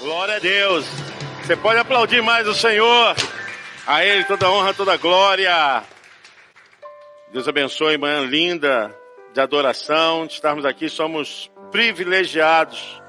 Glória a Deus. Você pode aplaudir mais o Senhor. A Ele toda honra, toda glória. Deus abençoe, manhã linda de adoração, de estarmos aqui. Somos privilegiados.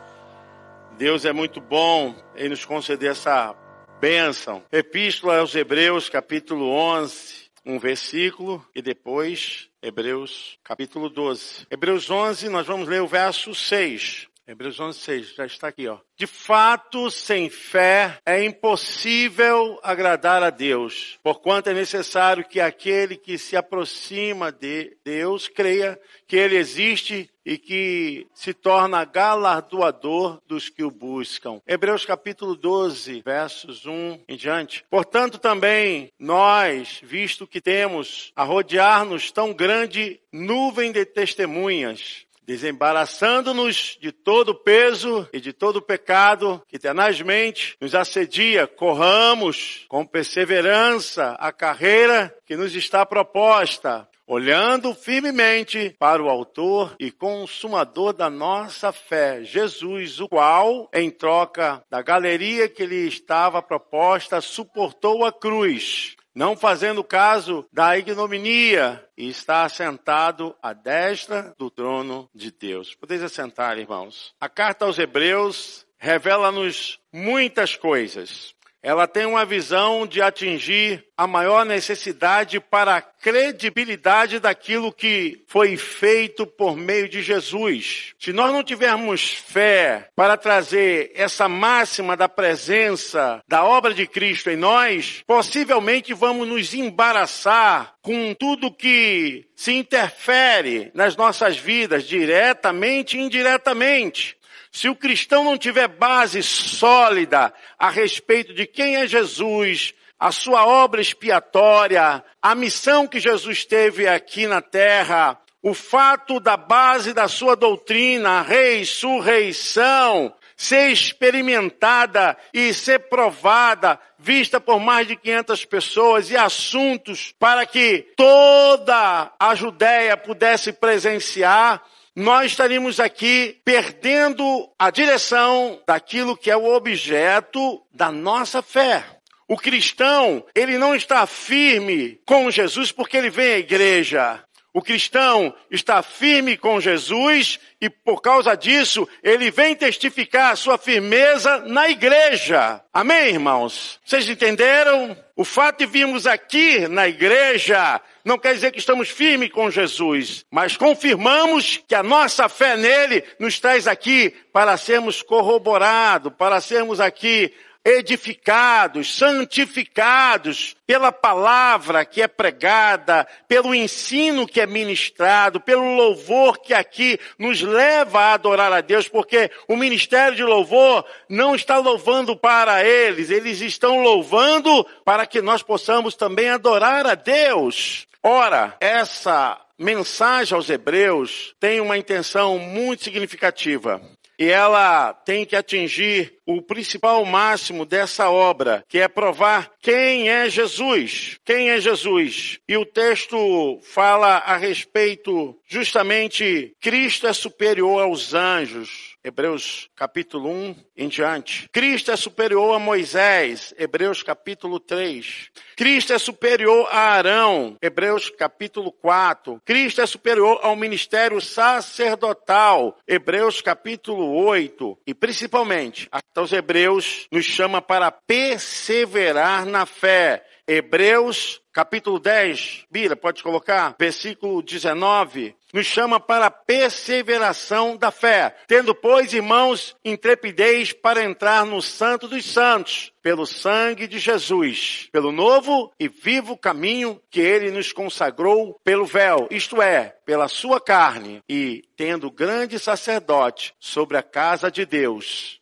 Deus é muito bom em nos conceder essa bênção. Epístola aos Hebreus, capítulo 11, um versículo, e depois Hebreus, capítulo 12. Hebreus 11, nós vamos ler o verso 6. Hebreus 11, 6, já está aqui, ó. De fato, sem fé é impossível agradar a Deus, porquanto é necessário que aquele que se aproxima de Deus creia que Ele existe e que se torna galardoador dos que o buscam. Hebreus capítulo 12, versos 1 em diante. Portanto, também nós, visto que temos a rodear-nos tão grande nuvem de testemunhas, desembaraçando-nos de todo o peso e de todo o pecado que tenazmente nos assedia, corramos com perseverança a carreira que nos está proposta, olhando firmemente para o autor e consumador da nossa fé, Jesus, o qual, em troca da galeria que lhe estava proposta, suportou a cruz não fazendo caso da ignominia, e está assentado à destra do trono de Deus. Podeis assentar, irmãos. A carta aos Hebreus revela-nos muitas coisas ela tem uma visão de atingir a maior necessidade para a credibilidade daquilo que foi feito por meio de Jesus. Se nós não tivermos fé para trazer essa máxima da presença da obra de Cristo em nós, possivelmente vamos nos embaraçar com tudo que se interfere nas nossas vidas, diretamente e indiretamente. Se o cristão não tiver base sólida a respeito de quem é Jesus, a sua obra expiatória, a missão que Jesus teve aqui na terra, o fato da base da sua doutrina, a ressurreição, ser experimentada e ser provada, vista por mais de 500 pessoas e assuntos para que toda a Judéia pudesse presenciar, nós estaríamos aqui perdendo a direção daquilo que é o objeto da nossa fé. O cristão, ele não está firme com Jesus porque ele vem à igreja. O cristão está firme com Jesus e por causa disso ele vem testificar a sua firmeza na igreja. Amém, irmãos? Vocês entenderam? O fato de virmos aqui na igreja não quer dizer que estamos firmes com Jesus, mas confirmamos que a nossa fé nele nos traz aqui para sermos corroborados, para sermos aqui edificados, santificados pela palavra que é pregada, pelo ensino que é ministrado, pelo louvor que aqui nos leva a adorar a Deus, porque o ministério de louvor não está louvando para eles, eles estão louvando para que nós possamos também adorar a Deus. Ora, essa mensagem aos Hebreus tem uma intenção muito significativa. E ela tem que atingir o principal máximo dessa obra, que é provar quem é Jesus. Quem é Jesus? E o texto fala a respeito justamente Cristo é superior aos anjos. Hebreus capítulo 1 em diante. Cristo é superior a Moisés, Hebreus capítulo 3. Cristo é superior a Arão, Hebreus capítulo 4. Cristo é superior ao ministério sacerdotal, Hebreus capítulo 8. E principalmente, aos Hebreus nos chama para perseverar na fé. Hebreus capítulo 10, Bira, pode colocar, versículo 19 nos chama para a perseveração da fé. Tendo, pois, irmãos, intrepidez para entrar no Santo dos Santos, pelo sangue de Jesus, pelo novo e vivo caminho que ele nos consagrou pelo véu, isto é, pela sua carne, e tendo grande sacerdote sobre a casa de Deus.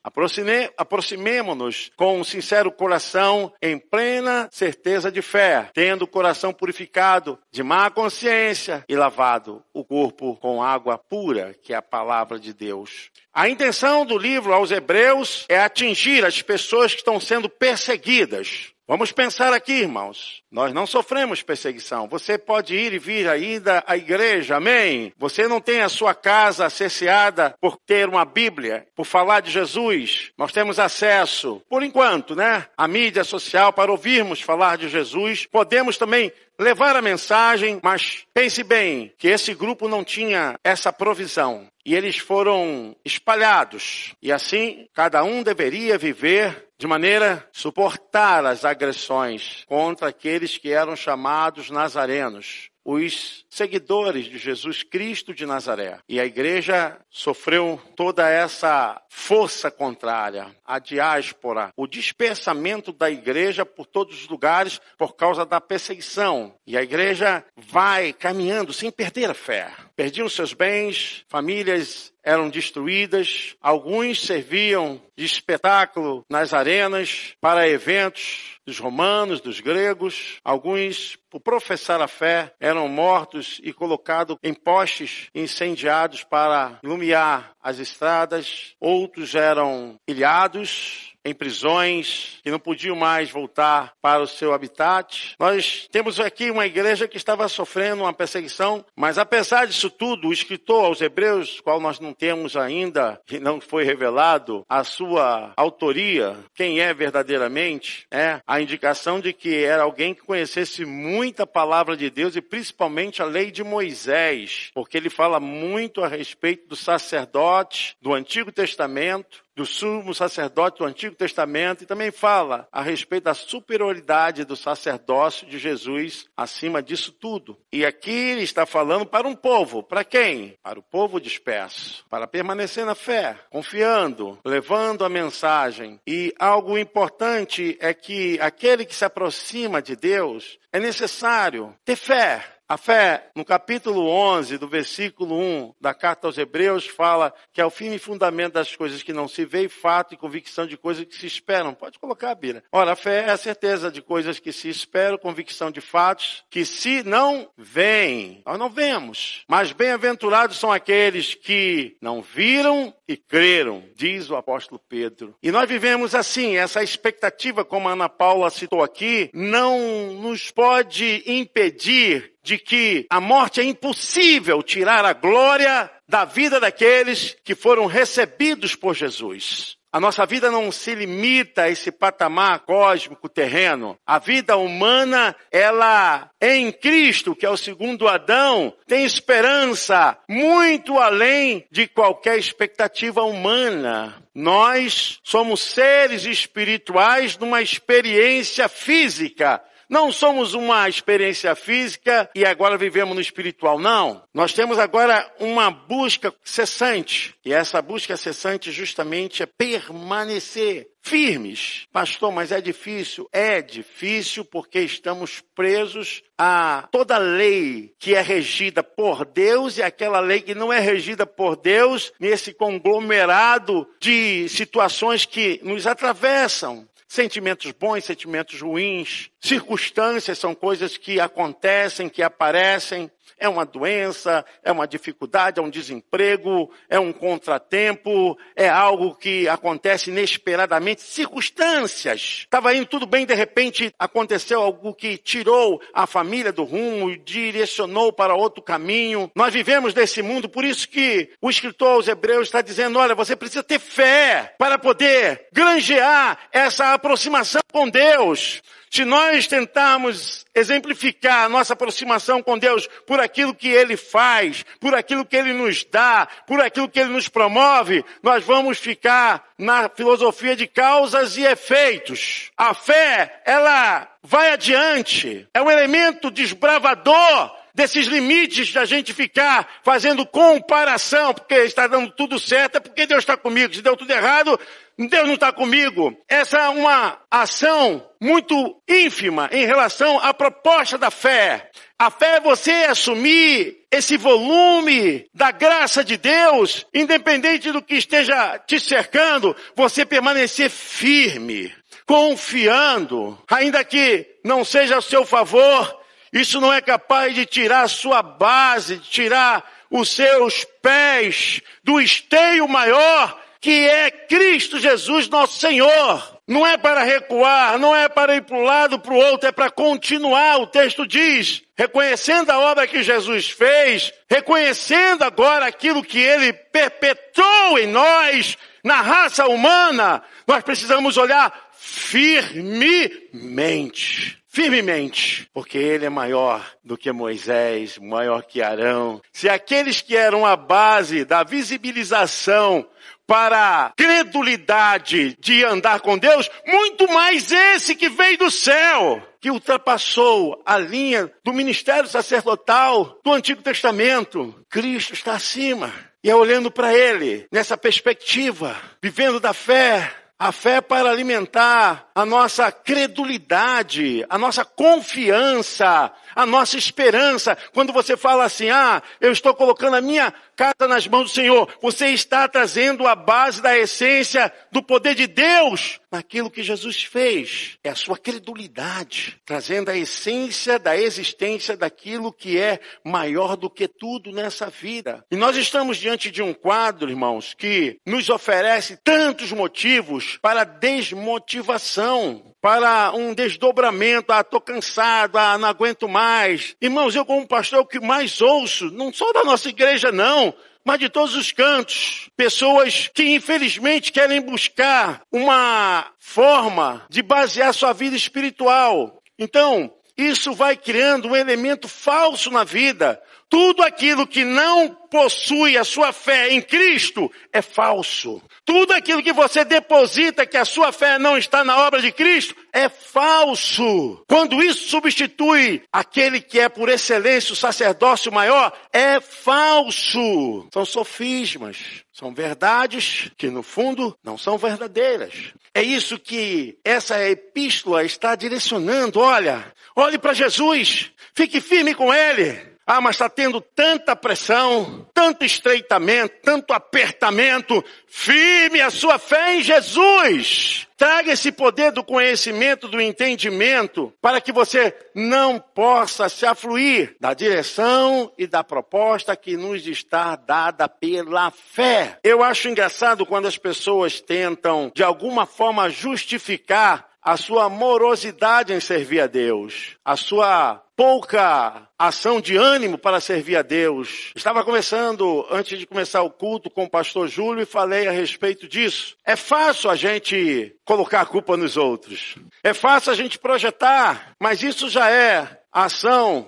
Aproximemo-nos com um sincero coração, em plena certeza de fé, tendo o coração purificado de má consciência e lavado o corpo com água pura, que é a palavra de Deus. A intenção do livro aos Hebreus é atingir as pessoas que estão sendo perseguidas Vamos pensar aqui, irmãos. Nós não sofremos perseguição. Você pode ir e vir ainda à igreja, amém? Você não tem a sua casa cerceada por ter uma Bíblia, por falar de Jesus. Nós temos acesso, por enquanto, né? À mídia social para ouvirmos falar de Jesus. Podemos também levar a mensagem, mas pense bem que esse grupo não tinha essa provisão e eles foram espalhados. E assim, cada um deveria viver de maneira suportar as agressões contra aqueles que eram chamados nazarenos os seguidores de Jesus Cristo de Nazaré. E a igreja sofreu toda essa força contrária, a diáspora, o dispersamento da igreja por todos os lugares por causa da perseguição. E a igreja vai caminhando sem perder a fé. Perdiam seus bens, famílias eram destruídas, alguns serviam de espetáculo nas arenas para eventos dos romanos, dos gregos, alguns, por professar a fé, eram mortos e colocados em postes incendiados para iluminar as estradas, outros eram ilhados, em prisões, que não podiam mais voltar para o seu habitat. Nós temos aqui uma igreja que estava sofrendo uma perseguição, mas apesar disso tudo, o escritor aos Hebreus, qual nós não temos ainda, que não foi revelado a sua autoria, quem é verdadeiramente, é a indicação de que era alguém que conhecesse muita palavra de Deus e principalmente a lei de Moisés, porque ele fala muito a respeito do sacerdote do Antigo Testamento, do sumo sacerdote do Antigo Testamento e também fala a respeito da superioridade do sacerdócio de Jesus acima disso tudo. E aqui ele está falando para um povo. Para quem? Para o povo disperso. Para permanecer na fé, confiando, levando a mensagem. E algo importante é que aquele que se aproxima de Deus é necessário ter fé. A fé, no capítulo 11, do versículo 1 da carta aos Hebreus, fala que é o fim e fundamento das coisas que não se vê, fato e convicção de coisas que se esperam. Pode colocar a Bíblia. Ora, a fé é a certeza de coisas que se esperam, convicção de fatos que se não veem. Nós não vemos. Mas bem-aventurados são aqueles que não viram e creram, diz o apóstolo Pedro. E nós vivemos assim, essa expectativa, como a Ana Paula citou aqui, não nos pode impedir de que a morte é impossível tirar a glória da vida daqueles que foram recebidos por Jesus. A nossa vida não se limita a esse patamar cósmico terreno. A vida humana, ela em Cristo, que é o segundo Adão, tem esperança muito além de qualquer expectativa humana. Nós somos seres espirituais numa experiência física, não somos uma experiência física e agora vivemos no espiritual. Não. Nós temos agora uma busca cessante. E essa busca cessante justamente é permanecer firmes. Pastor, mas é difícil? É difícil porque estamos presos a toda lei que é regida por Deus e aquela lei que não é regida por Deus nesse conglomerado de situações que nos atravessam. Sentimentos bons, sentimentos ruins, circunstâncias são coisas que acontecem, que aparecem. É uma doença, é uma dificuldade, é um desemprego, é um contratempo, é algo que acontece inesperadamente, circunstâncias. Estava indo tudo bem, de repente aconteceu algo que tirou a família do rumo, direcionou para outro caminho. Nós vivemos nesse mundo, por isso que o escritor aos Hebreus está dizendo: olha, você precisa ter fé para poder granjear essa aproximação com Deus. Se nós tentarmos exemplificar a nossa aproximação com Deus por aquilo que Ele faz, por aquilo que Ele nos dá, por aquilo que Ele nos promove, nós vamos ficar na filosofia de causas e efeitos. A fé, ela vai adiante. É um elemento desbravador desses limites da gente ficar fazendo comparação, porque está dando tudo certo, é porque Deus está comigo. Se deu tudo errado, Deus não está comigo. Essa é uma ação muito ínfima em relação à proposta da fé. A fé é você assumir esse volume da graça de Deus, independente do que esteja te cercando, você permanecer firme, confiando, ainda que não seja a seu favor, isso não é capaz de tirar sua base, de tirar os seus pés do esteio maior que é Cristo Jesus, nosso Senhor. Não é para recuar, não é para ir para um lado, para o outro, é para continuar. O texto diz, reconhecendo a obra que Jesus fez, reconhecendo agora aquilo que ele perpetrou em nós, na raça humana, nós precisamos olhar firmemente. Firmemente, porque ele é maior do que Moisés, maior que Arão. Se aqueles que eram a base da visibilização para a credulidade de andar com Deus, muito mais esse que veio do céu, que ultrapassou a linha do ministério sacerdotal do Antigo Testamento. Cristo está acima. E é olhando para Ele, nessa perspectiva, vivendo da fé, a fé para alimentar a nossa credulidade, a nossa confiança, a nossa esperança. Quando você fala assim, ah, eu estou colocando a minha casa nas mãos do Senhor, você está trazendo a base da essência do poder de Deus naquilo que Jesus fez. É a sua credulidade, trazendo a essência da existência daquilo que é maior do que tudo nessa vida. E nós estamos diante de um quadro, irmãos, que nos oferece tantos motivos para desmotivação para um desdobramento, ah, tô cansado, ah, não aguento mais. Irmãos, eu como pastor, o que mais ouço, não só da nossa igreja não, mas de todos os cantos. Pessoas que infelizmente querem buscar uma forma de basear sua vida espiritual. Então, isso vai criando um elemento falso na vida. Tudo aquilo que não possui a sua fé em Cristo é falso. Tudo aquilo que você deposita que a sua fé não está na obra de Cristo é falso. Quando isso substitui aquele que é por excelência o sacerdócio maior, é falso. São sofismas. São verdades que no fundo não são verdadeiras. É isso que essa epístola está direcionando. Olha, olhe para Jesus. Fique firme com ele. Ah, mas está tendo tanta pressão, tanto estreitamento, tanto apertamento. Firme a sua fé em Jesus. Traga esse poder do conhecimento, do entendimento, para que você não possa se afluir da direção e da proposta que nos está dada pela fé. Eu acho engraçado quando as pessoas tentam, de alguma forma, justificar a sua morosidade em servir a Deus, a sua pouca ação de ânimo para servir a Deus. Estava conversando antes de começar o culto com o pastor Júlio e falei a respeito disso. É fácil a gente colocar a culpa nos outros. É fácil a gente projetar, mas isso já é ação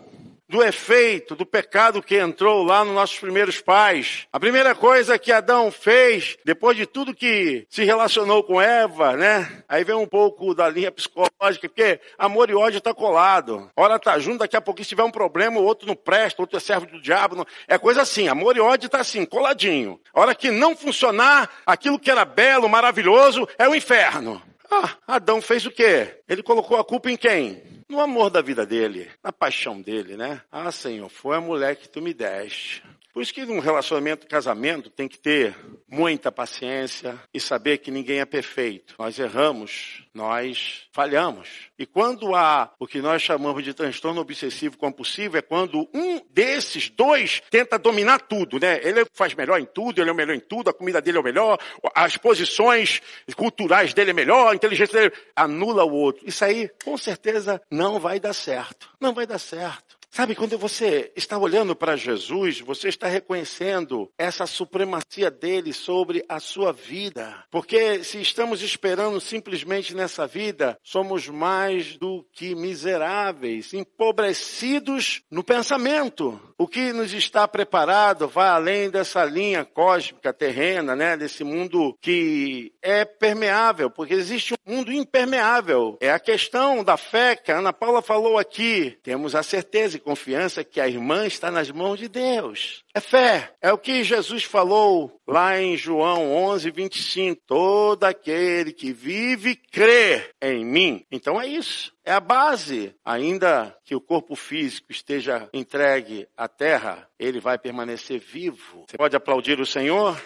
do efeito do pecado que entrou lá nos nossos primeiros pais. A primeira coisa que Adão fez, depois de tudo que se relacionou com Eva, né? Aí vem um pouco da linha psicológica, porque amor e ódio está colado. Hora tá junto, daqui a pouquinho se tiver um problema, o outro não presta, o outro é servo do diabo. Não... É coisa assim, amor e ódio está assim, coladinho. A hora que não funcionar, aquilo que era belo, maravilhoso, é o inferno. Ah, Adão fez o quê? Ele colocou a culpa em quem? No amor da vida dele, na paixão dele, né? Ah, Senhor, foi a mulher que tu me deste. Por isso que num relacionamento, casamento, tem que ter muita paciência e saber que ninguém é perfeito. Nós erramos, nós falhamos. E quando há o que nós chamamos de transtorno obsessivo compulsivo, é quando um desses dois tenta dominar tudo, né? Ele faz melhor em tudo, ele é o melhor em tudo, a comida dele é o melhor, as posições culturais dele é melhor, a inteligência dele anula o outro. Isso aí, com certeza, não vai dar certo. Não vai dar certo. Sabe, quando você está olhando para Jesus, você está reconhecendo essa supremacia dele sobre a sua vida. Porque se estamos esperando simplesmente nessa vida, somos mais do que miseráveis, empobrecidos no pensamento. O que nos está preparado vai além dessa linha cósmica terrena, né? Desse mundo que é permeável, porque existe um mundo impermeável. É a questão da fé que a Ana Paula falou aqui. Temos a certeza confiança que a irmã está nas mãos de Deus. É fé. É o que Jesus falou lá em João 11, 25. Todo aquele que vive crê em mim. Então é isso. É a base. Ainda que o corpo físico esteja entregue à terra, ele vai permanecer vivo. Você pode aplaudir o Senhor?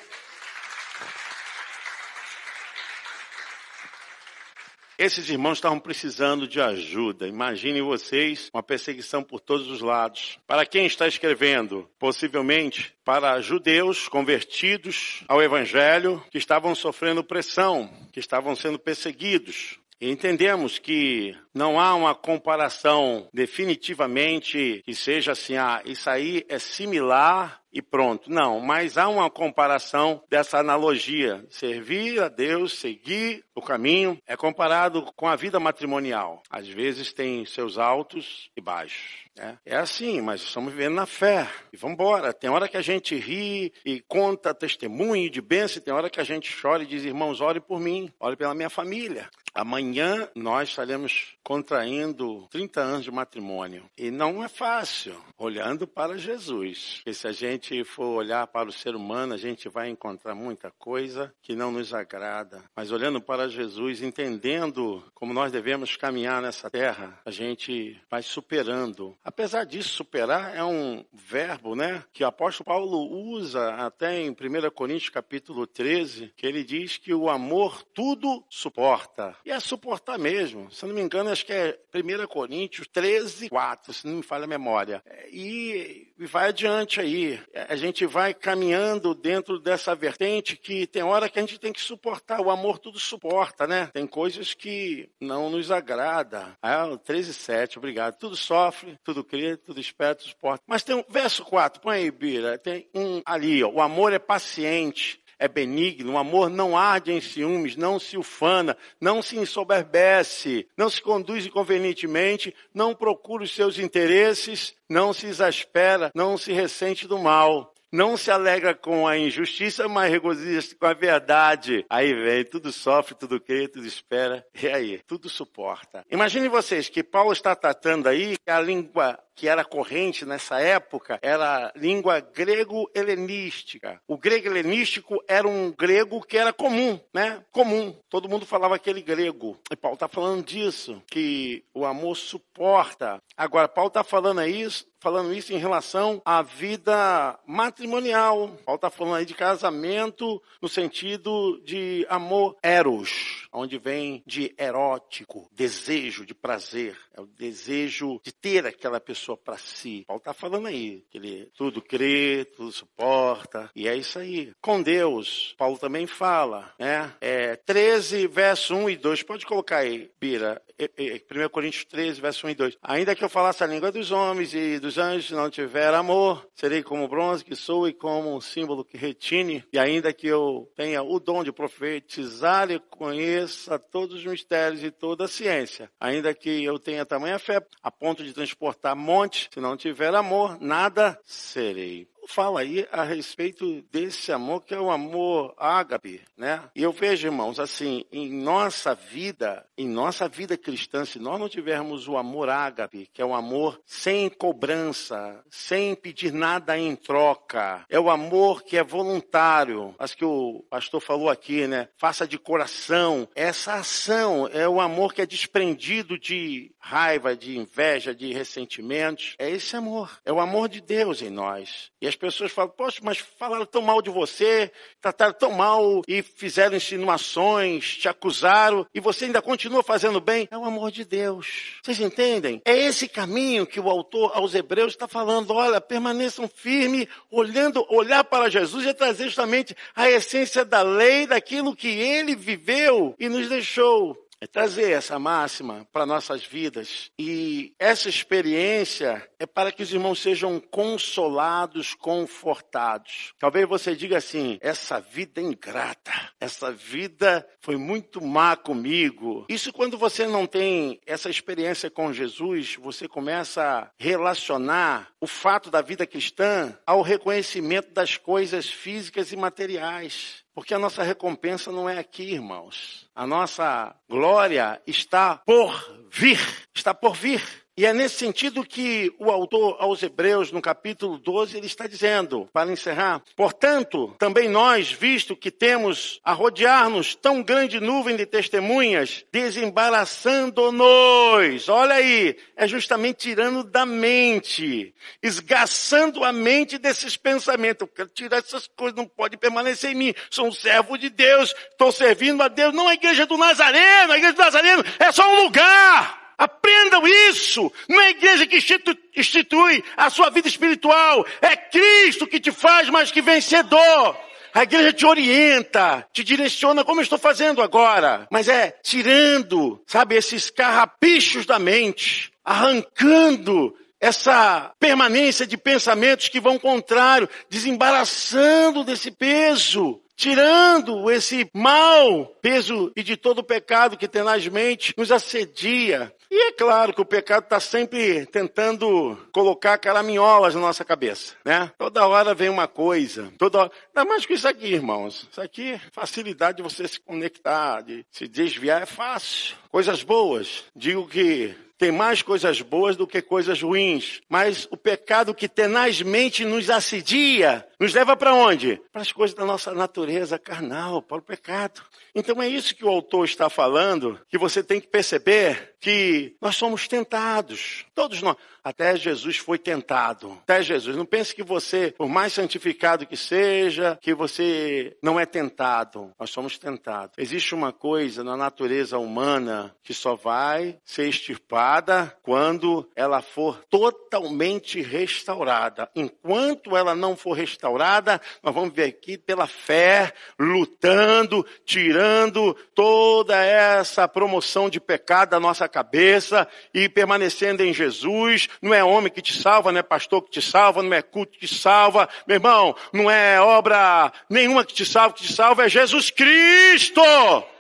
Esses irmãos estavam precisando de ajuda. Imaginem vocês uma perseguição por todos os lados. Para quem está escrevendo? Possivelmente para judeus convertidos ao evangelho que estavam sofrendo pressão, que estavam sendo perseguidos. E entendemos que não há uma comparação definitivamente que seja assim, ah, isso aí é similar e pronto. Não, mas há uma comparação dessa analogia. Servir a Deus, seguir o caminho, é comparado com a vida matrimonial. Às vezes tem seus altos e baixos. É, é assim, mas estamos vivendo na fé. E vamos embora. Tem hora que a gente ri e conta testemunho de bênção, tem hora que a gente chora e diz, irmãos, ore por mim, ore pela minha família. Amanhã nós estaremos contraindo 30 anos de matrimônio. E não é fácil, olhando para Jesus. Porque se a gente for olhar para o ser humano, a gente vai encontrar muita coisa que não nos agrada. Mas olhando para Jesus, entendendo como nós devemos caminhar nessa terra, a gente vai superando. Apesar disso, superar é um verbo, né? Que o apóstolo Paulo usa até em 1 Coríntios capítulo 13, que ele diz que o amor tudo suporta. E é suportar mesmo. Se não me engano, acho que é 1 Coríntios 13, 4, se não me falha a memória. E, e vai adiante aí. A gente vai caminhando dentro dessa vertente que tem hora que a gente tem que suportar. O amor tudo suporta, né? Tem coisas que não nos agrada. Ah, 13, 7, obrigado. Tudo sofre, tudo crê, tudo espera, tudo suporta. Mas tem um verso 4, põe aí, Bira. Tem um ali, ó. O amor é paciente é benigno, o amor não arde em ciúmes, não se ufana, não se ensoberbece, não se conduz inconvenientemente, não procura os seus interesses, não se exaspera, não se ressente do mal. Não se alegra com a injustiça, mas regozija-se com a verdade. Aí vem, tudo sofre, tudo crê, tudo espera. E aí, tudo suporta. Imagine vocês que Paulo está tratando aí que a língua que era corrente nessa época era língua grego-helenística. O grego-helenístico era um grego que era comum, né? Comum. Todo mundo falava aquele grego. E Paulo está falando disso, que o amor suporta. Agora, Paulo está falando isso, falando isso em relação à vida matrimonial. Paulo está falando aí de casamento no sentido de amor eros, onde vem de erótico, desejo de prazer. É o desejo de ter aquela pessoa pessoa para si. Paulo está falando aí, que ele tudo crê, tudo suporta, e é isso aí. Com Deus, Paulo também fala, né? É 13, verso 1 e 2. Pode colocar aí, Bira. 1 Coríntios 13, verso 1 e 2. Ainda que eu falasse a língua dos homens e dos anjos, não tiver amor, serei como bronze que sou e como um símbolo que retine. E ainda que eu tenha o dom de profetizar e conheça todos os mistérios e toda a ciência, ainda que eu tenha tamanha fé a ponto de transportar se não tiver amor, nada serei fala aí a respeito desse amor que é o amor ágape, né? E eu vejo, irmãos, assim, em nossa vida, em nossa vida cristã, se nós não tivermos o amor ágape, que é o amor sem cobrança, sem pedir nada em troca, é o amor que é voluntário, as que o pastor falou aqui, né? Faça de coração. Essa ação é o amor que é desprendido de raiva, de inveja, de ressentimentos. É esse amor. É o amor de Deus em nós. E as as pessoas falam, poxa, mas falaram tão mal de você, trataram tão mal e fizeram insinuações, te acusaram, e você ainda continua fazendo bem. É o amor de Deus. Vocês entendem? É esse caminho que o autor aos Hebreus está falando. Olha, permaneçam firmes, olhando, olhar para Jesus e trazer justamente a essência da lei, daquilo que ele viveu e nos deixou é trazer essa máxima para nossas vidas. E essa experiência é para que os irmãos sejam consolados, confortados. Talvez você diga assim: essa vida é ingrata, essa vida foi muito má comigo. Isso quando você não tem essa experiência com Jesus, você começa a relacionar o fato da vida cristã ao reconhecimento das coisas físicas e materiais. Porque a nossa recompensa não é aqui, irmãos. A nossa glória está por vir. Está por vir. E é nesse sentido que o autor aos Hebreus, no capítulo 12, ele está dizendo, para encerrar, portanto, também nós, visto que temos a rodear-nos tão grande nuvem de testemunhas, desembaraçando-nos, olha aí, é justamente tirando da mente, esgaçando a mente desses pensamentos. Eu quero tirar essas coisas, não pode permanecer em mim. Sou um servo de Deus, estou servindo a Deus, não a igreja do Nazareno, a igreja do Nazareno é só um lugar. Aprendam isso. Não é a igreja que institui a sua vida espiritual. É Cristo que te faz mais que vencedor. A igreja te orienta, te direciona como eu estou fazendo agora. Mas é tirando, sabe, esses carrapichos da mente, arrancando essa permanência de pensamentos que vão contrário, desembaraçando desse peso tirando esse mal, peso e de todo o pecado que tenazmente nos assedia. E é claro que o pecado está sempre tentando colocar caraminholas na nossa cabeça, né? Toda hora vem uma coisa, toda hora. Ainda mais que isso aqui, irmãos. Isso aqui, facilidade de você se conectar, de se desviar é fácil. Coisas boas. Digo que tem mais coisas boas do que coisas ruins. Mas o pecado que tenazmente nos assedia, nos leva para onde? Para as coisas da nossa natureza carnal, para o pecado. Então é isso que o autor está falando, que você tem que perceber que nós somos tentados. Todos nós. Até Jesus foi tentado. Até Jesus. Não pense que você, por mais santificado que seja, que você não é tentado. Nós somos tentados. Existe uma coisa na natureza humana que só vai ser extirpada quando ela for totalmente restaurada. Enquanto ela não for restaurada, nós vamos ver aqui pela fé, lutando, tirando toda essa promoção de pecado da nossa cabeça e permanecendo em Jesus. Não é homem que te salva, não é pastor que te salva, não é culto que te salva. Meu irmão, não é obra nenhuma que te salva, que te salva é Jesus Cristo.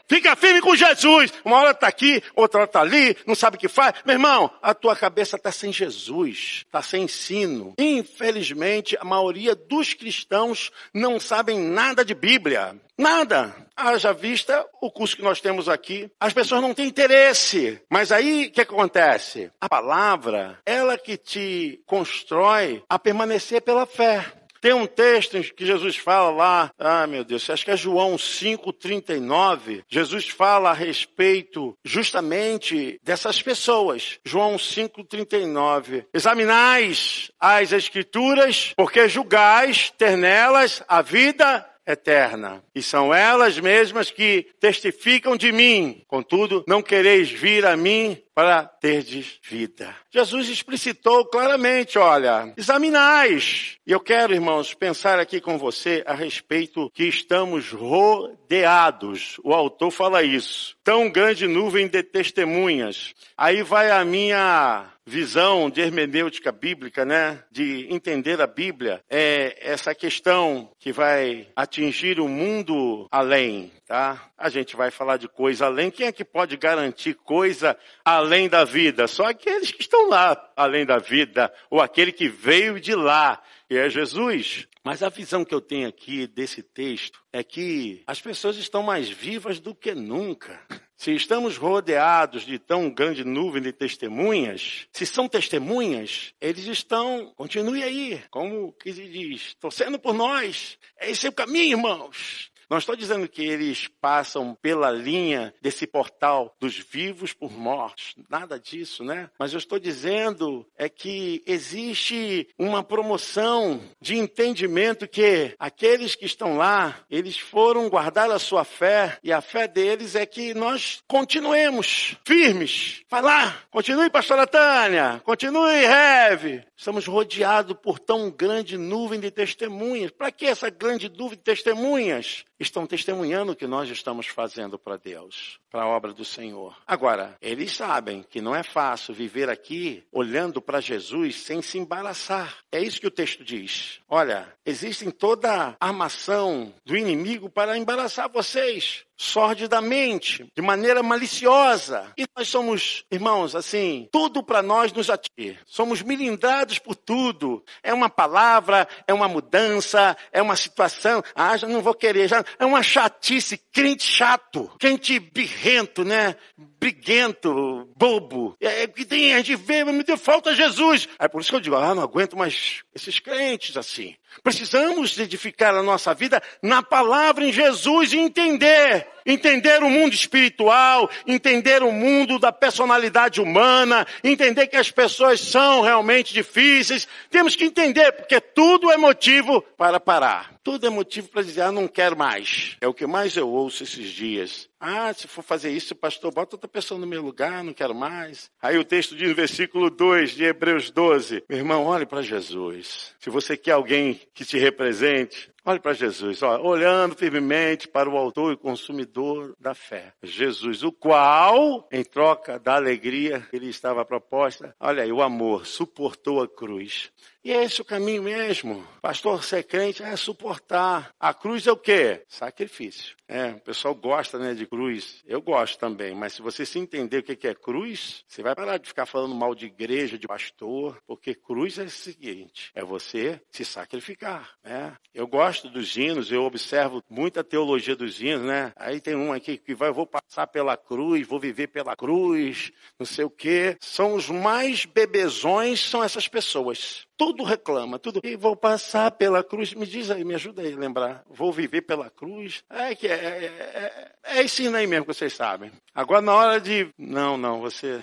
Fica firme com Jesus. Uma hora está aqui, outra hora está ali, não sabe o que faz. Meu irmão, a tua cabeça está sem Jesus, está sem ensino. Infelizmente, a maioria dos cristãos não sabem nada de Bíblia. Nada. Haja vista o curso que nós temos aqui. As pessoas não têm interesse. Mas aí o que acontece? A palavra, ela que te constrói a permanecer pela fé. Tem um texto que Jesus fala lá, ah meu Deus, acho que é João 5,39. Jesus fala a respeito justamente dessas pessoas. João 5,39. Examinais as Escrituras, porque julgais ter nelas a vida eterna. E são elas mesmas que testificam de mim. Contudo, não quereis vir a mim para terdes vida. Jesus explicitou claramente, olha, examinais. E eu quero, irmãos, pensar aqui com você a respeito que estamos rodeados. O autor fala isso. Tão grande nuvem de testemunhas. Aí vai a minha visão de hermenêutica bíblica, né, de entender a Bíblia, é essa questão que vai atingir o mundo além, tá? A gente vai falar de coisa além. Quem é que pode garantir coisa além da vida? Só aqueles que estão lá além da vida, ou aquele que veio de lá, que é Jesus. Mas a visão que eu tenho aqui desse texto é que as pessoas estão mais vivas do que nunca. Se estamos rodeados de tão grande nuvem de testemunhas, se são testemunhas, eles estão, continue aí, como que se diz, torcendo por nós. É esse o caminho, irmãos. Não estou dizendo que eles passam pela linha desse portal dos vivos por mortos, nada disso, né? Mas eu estou dizendo é que existe uma promoção de entendimento que aqueles que estão lá, eles foram guardar a sua fé e a fé deles é que nós continuemos firmes. Vai lá, continue, pastora Tânia, continue, Reve. Estamos rodeados por tão grande nuvem de testemunhas. Para que essa grande nuvem de testemunhas? Estão testemunhando o que nós estamos fazendo para Deus, para a obra do Senhor. Agora, eles sabem que não é fácil viver aqui olhando para Jesus sem se embaraçar. É isso que o texto diz. Olha, existe toda a armação do inimigo para embaraçar vocês. Sordidamente, de maneira maliciosa. E nós somos, irmãos, assim, tudo para nós nos atingir. Somos milindrados por tudo. É uma palavra, é uma mudança, é uma situação. Ah, já não vou querer, já é uma chatice, crente chato, crente birrento, né? Briguento, bobo. É que tem, a gente vê, me deu falta Jesus. É por isso que eu digo, ah, não aguento mais esses crentes assim. Precisamos edificar a nossa vida na palavra em Jesus e entender. Entender o mundo espiritual, entender o mundo da personalidade humana, entender que as pessoas são realmente difíceis. Temos que entender, porque tudo é motivo para parar. Tudo é motivo para dizer, ah, não quero mais. É o que mais eu ouço esses dias. Ah, se for fazer isso, pastor, bota outra pessoa no meu lugar, não quero mais. Aí o texto diz no versículo 2 de Hebreus 12: Meu irmão, olhe para Jesus. Se você quer alguém que te represente, olhe para Jesus, ó, olhando firmemente para o autor e consumidor da fé. Jesus, o qual, em troca da alegria que lhe estava proposta, olha aí, o amor, suportou a cruz e é esse o caminho mesmo. Pastor, ser crente é suportar. A cruz é o quê? Sacrifício. É, o pessoal gosta, né, de cruz. Eu gosto também, mas se você se entender o que é cruz, você vai parar de ficar falando mal de igreja, de pastor, porque cruz é o seguinte, é você se sacrificar, né? Eu gosto dos hinos, eu observo muita teologia dos hinos, né? Aí tem um aqui que vai, vou passar pela cruz, vou viver pela cruz, não sei o quê. São os mais bebezões, são essas pessoas tudo reclama, tudo. E vou passar pela cruz. Me diz aí, me ajuda aí a lembrar. Vou viver pela cruz. É que é, é, é, é ensino aí mesmo que vocês sabem. Agora na hora de. Não, não, você.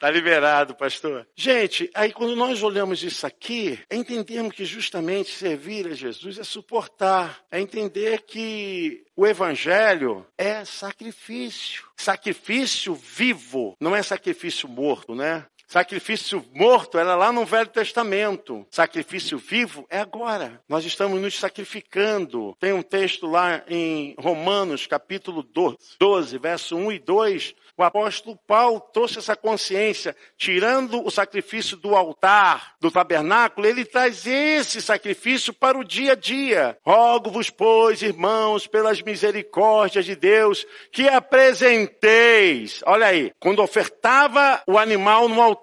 Está liberado, pastor. Gente, aí quando nós olhamos isso aqui, é entendermos que justamente servir a Jesus é suportar, é entender que o evangelho é sacrifício. Sacrifício vivo, não é sacrifício morto, né? Sacrifício morto era lá no Velho Testamento. Sacrifício vivo é agora. Nós estamos nos sacrificando. Tem um texto lá em Romanos, capítulo 12, 12 verso 1 e 2, o apóstolo Paulo trouxe essa consciência, tirando o sacrifício do altar, do tabernáculo, ele traz esse sacrifício para o dia a dia. Rogo-vos, pois, irmãos, pelas misericórdias de Deus, que apresenteis, olha aí, quando ofertava o animal no altar,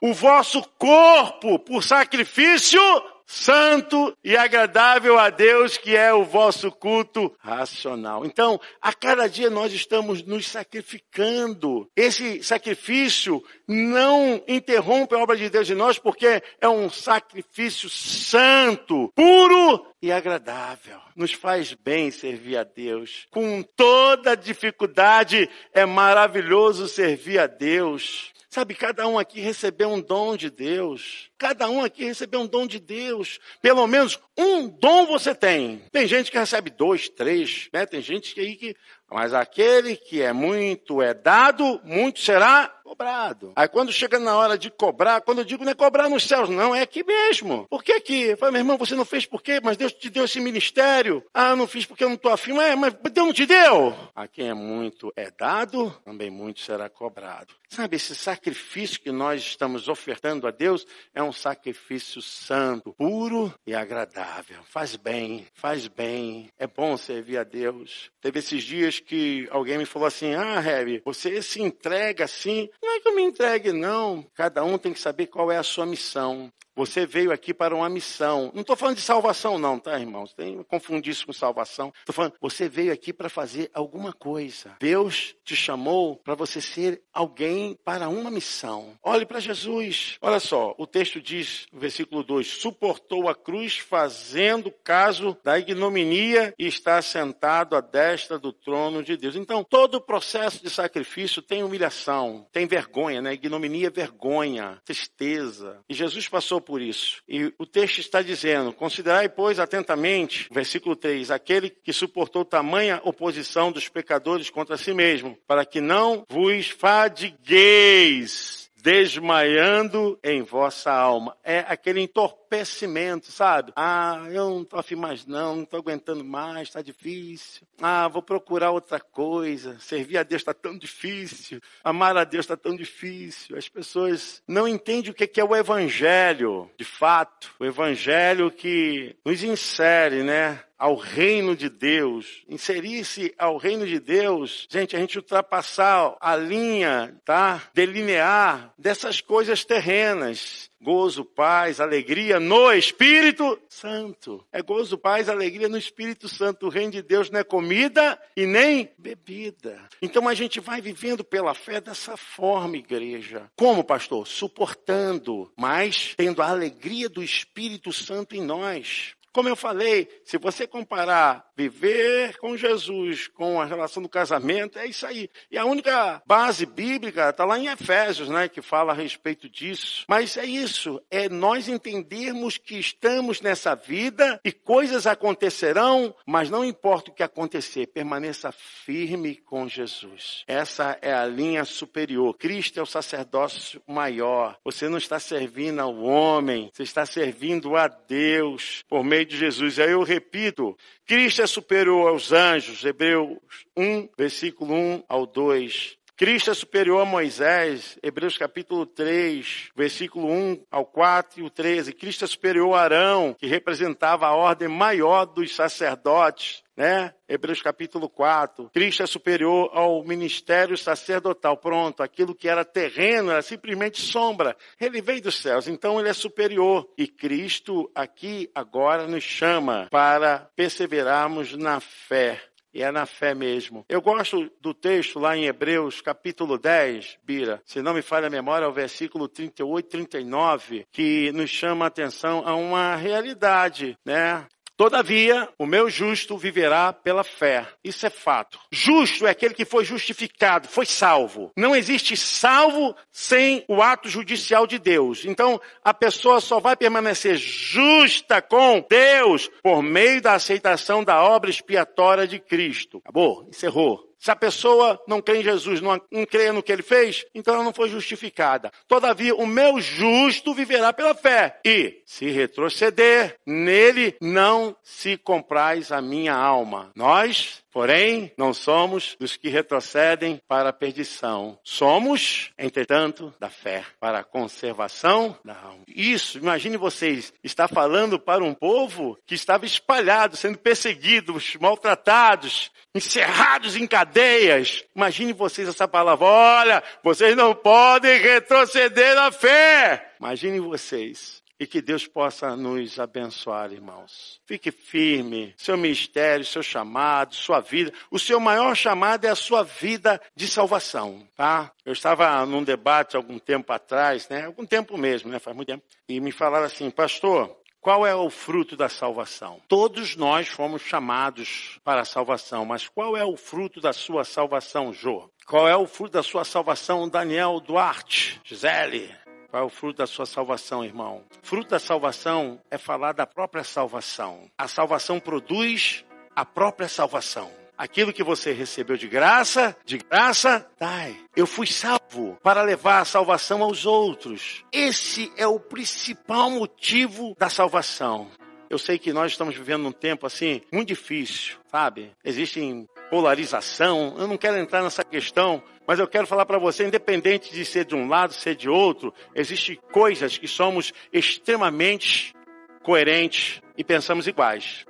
o vosso corpo por sacrifício santo e agradável a Deus, que é o vosso culto racional. Então, a cada dia nós estamos nos sacrificando. Esse sacrifício não interrompe a obra de Deus em nós, porque é um sacrifício santo, puro e agradável. Nos faz bem servir a Deus. Com toda dificuldade, é maravilhoso servir a Deus. Sabe, cada um aqui recebeu um dom de Deus. Cada um aqui recebeu um dom de Deus. Pelo menos um dom você tem. Tem gente que recebe dois, três, né? Tem gente que aí que. Mas aquele que é muito é dado, muito será cobrado. Aí quando chega na hora de cobrar, quando eu digo não é cobrar nos céus, não, é aqui mesmo. Por que aqui? Eu falo, meu irmão, você não fez por quê? Mas Deus te deu esse ministério. Ah, não fiz porque eu não estou afim. Mas, mas Deus não te deu. A quem é muito é dado, também muito será cobrado. Sabe, esse sacrifício que nós estamos ofertando a Deus é um sacrifício santo, puro e agradável. Faz bem, faz bem. É bom servir a Deus. Teve esses dias que alguém me falou assim: Ah, Heavy, você se entrega assim não é que eu me entregue, não. Cada um tem que saber qual é a sua missão. Você veio aqui para uma missão. Não estou falando de salvação, não, tá, irmãos? Tem confundir isso com salvação. Estou falando, você veio aqui para fazer alguma coisa. Deus te chamou para você ser alguém para uma missão. Olhe para Jesus. Olha só, o texto diz, no versículo 2: suportou a cruz fazendo caso da ignominia e está sentado à destra do trono de Deus. Então, todo o processo de sacrifício tem humilhação, tem vergonha, né? Ignominia é vergonha, tristeza. E Jesus passou por isso. E o texto está dizendo: Considerai, pois, atentamente, versículo 3, aquele que suportou tamanha oposição dos pecadores contra si mesmo, para que não vos fadigueis desmaiando em vossa alma. É aquele entorpecimento entorpecimento, sabe? Ah, eu não tô afim mais não, não tô aguentando mais, tá difícil. Ah, vou procurar outra coisa. Servir a Deus está tão difícil. Amar a Deus está tão difícil. As pessoas não entendem o que é o evangelho, de fato. O evangelho que nos insere, né? ao reino de Deus, inserir-se ao reino de Deus, gente, a gente ultrapassar a linha, tá? Delinear dessas coisas terrenas. Gozo, paz, alegria no Espírito Santo. É gozo, paz, alegria no Espírito Santo. O reino de Deus não é comida e nem bebida. Então a gente vai vivendo pela fé dessa forma, igreja. Como, pastor? Suportando, mas tendo a alegria do Espírito Santo em nós. Como eu falei, se você comparar viver com Jesus com a relação do casamento, é isso aí. E a única base bíblica está lá em Efésios, né, que fala a respeito disso. Mas é isso, é nós entendermos que estamos nessa vida e coisas acontecerão, mas não importa o que acontecer, permaneça firme com Jesus. Essa é a linha superior. Cristo é o sacerdócio maior. Você não está servindo ao homem, você está servindo a Deus por meio de Jesus. E aí eu repito, Cristo é superior aos anjos, Hebreus 1, versículo 1 ao 2. Cristo é superior a Moisés, Hebreus capítulo 3, versículo 1 ao 4 e o 13. Cristo é superior a Arão, que representava a ordem maior dos sacerdotes, né? Hebreus capítulo 4. Cristo é superior ao ministério sacerdotal. Pronto, aquilo que era terreno era simplesmente sombra. Ele veio dos céus, então ele é superior. E Cristo aqui agora nos chama para perseverarmos na fé. E é na fé mesmo. Eu gosto do texto lá em Hebreus, capítulo 10, Bira, se não me falha a memória, é o versículo 38, 39, que nos chama a atenção a uma realidade, né? Todavia, o meu justo viverá pela fé. Isso é fato. Justo é aquele que foi justificado, foi salvo. Não existe salvo sem o ato judicial de Deus. Então, a pessoa só vai permanecer justa com Deus por meio da aceitação da obra expiatória de Cristo. Acabou, encerrou. Se a pessoa não crê em Jesus, não, não crê no que ele fez, então ela não foi justificada. Todavia, o meu justo viverá pela fé. E, se retroceder, nele não se compraz a minha alma. Nós Porém, não somos dos que retrocedem para a perdição. Somos, entretanto, da fé, para a conservação da alma. Isso, imagine vocês, está falando para um povo que estava espalhado, sendo perseguidos, maltratados, encerrados em cadeias. Imagine vocês essa palavra. Olha, vocês não podem retroceder na fé. Imagine vocês e que Deus possa nos abençoar, irmãos. Fique firme, seu ministério, seu chamado, sua vida. O seu maior chamado é a sua vida de salvação, tá? Eu estava num debate algum tempo atrás, né? Algum tempo mesmo, né? Faz muito tempo. E me falaram assim, pastor, qual é o fruto da salvação? Todos nós fomos chamados para a salvação, mas qual é o fruto da sua salvação, Jô? Qual é o fruto da sua salvação, Daniel Duarte, Gisele? Qual é o fruto da sua salvação, irmão? Fruto da salvação é falar da própria salvação. A salvação produz a própria salvação. Aquilo que você recebeu de graça, de graça, dai. Eu fui salvo para levar a salvação aos outros. Esse é o principal motivo da salvação. Eu sei que nós estamos vivendo um tempo assim muito difícil, sabe? Existem polarização. Eu não quero entrar nessa questão, mas eu quero falar para você, independente de ser de um lado, ser de outro, existem coisas que somos extremamente coerentes e pensamos iguais.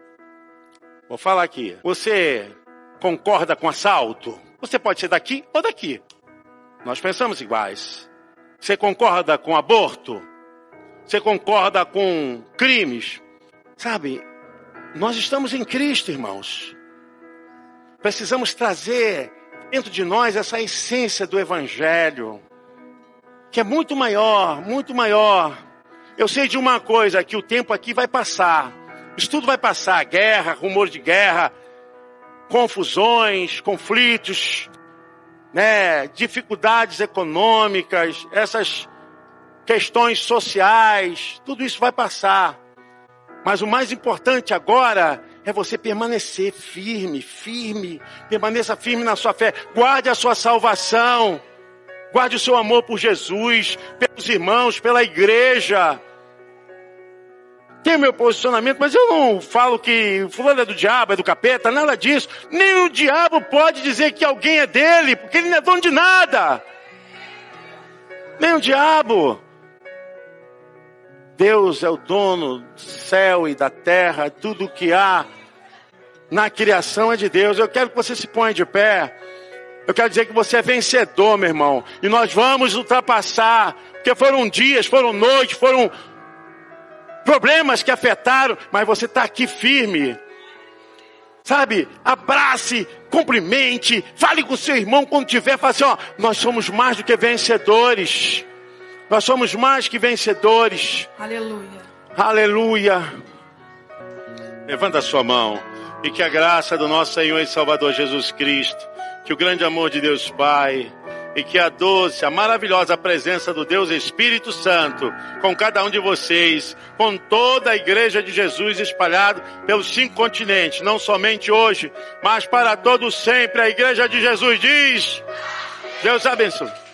Vou falar aqui. Você concorda com assalto? Você pode ser daqui ou daqui. Nós pensamos iguais. Você concorda com aborto? Você concorda com crimes? Sabe, nós estamos em Cristo, irmãos. Precisamos trazer dentro de nós essa essência do Evangelho, que é muito maior, muito maior. Eu sei de uma coisa, que o tempo aqui vai passar. Isso tudo vai passar, guerra, rumor de guerra, confusões, conflitos, né, dificuldades econômicas, essas questões sociais, tudo isso vai passar. Mas o mais importante agora é você permanecer firme, firme, permaneça firme na sua fé, guarde a sua salvação, guarde o seu amor por Jesus, pelos irmãos, pela igreja. tenho meu posicionamento, mas eu não falo que fulano é do diabo, é do capeta, nada disso. Nem o diabo pode dizer que alguém é dele, porque ele não é dono de nada. Nem o diabo. Deus é o dono do céu e da terra, tudo que há na criação é de Deus. Eu quero que você se ponha de pé. Eu quero dizer que você é vencedor, meu irmão. E nós vamos ultrapassar. Porque foram dias, foram noites, foram problemas que afetaram, mas você está aqui firme. Sabe, abrace, cumprimente, fale com seu irmão quando tiver, fale assim, ó, nós somos mais do que vencedores. Nós somos mais que vencedores. Aleluia. Aleluia. Levanta a sua mão e que a graça do nosso Senhor e Salvador Jesus Cristo, que o grande amor de Deus Pai, e que a doce, a maravilhosa presença do Deus Espírito Santo com cada um de vocês, com toda a igreja de Jesus espalhado pelos cinco continentes, não somente hoje, mas para todos sempre. A igreja de Jesus diz: Deus abençoe.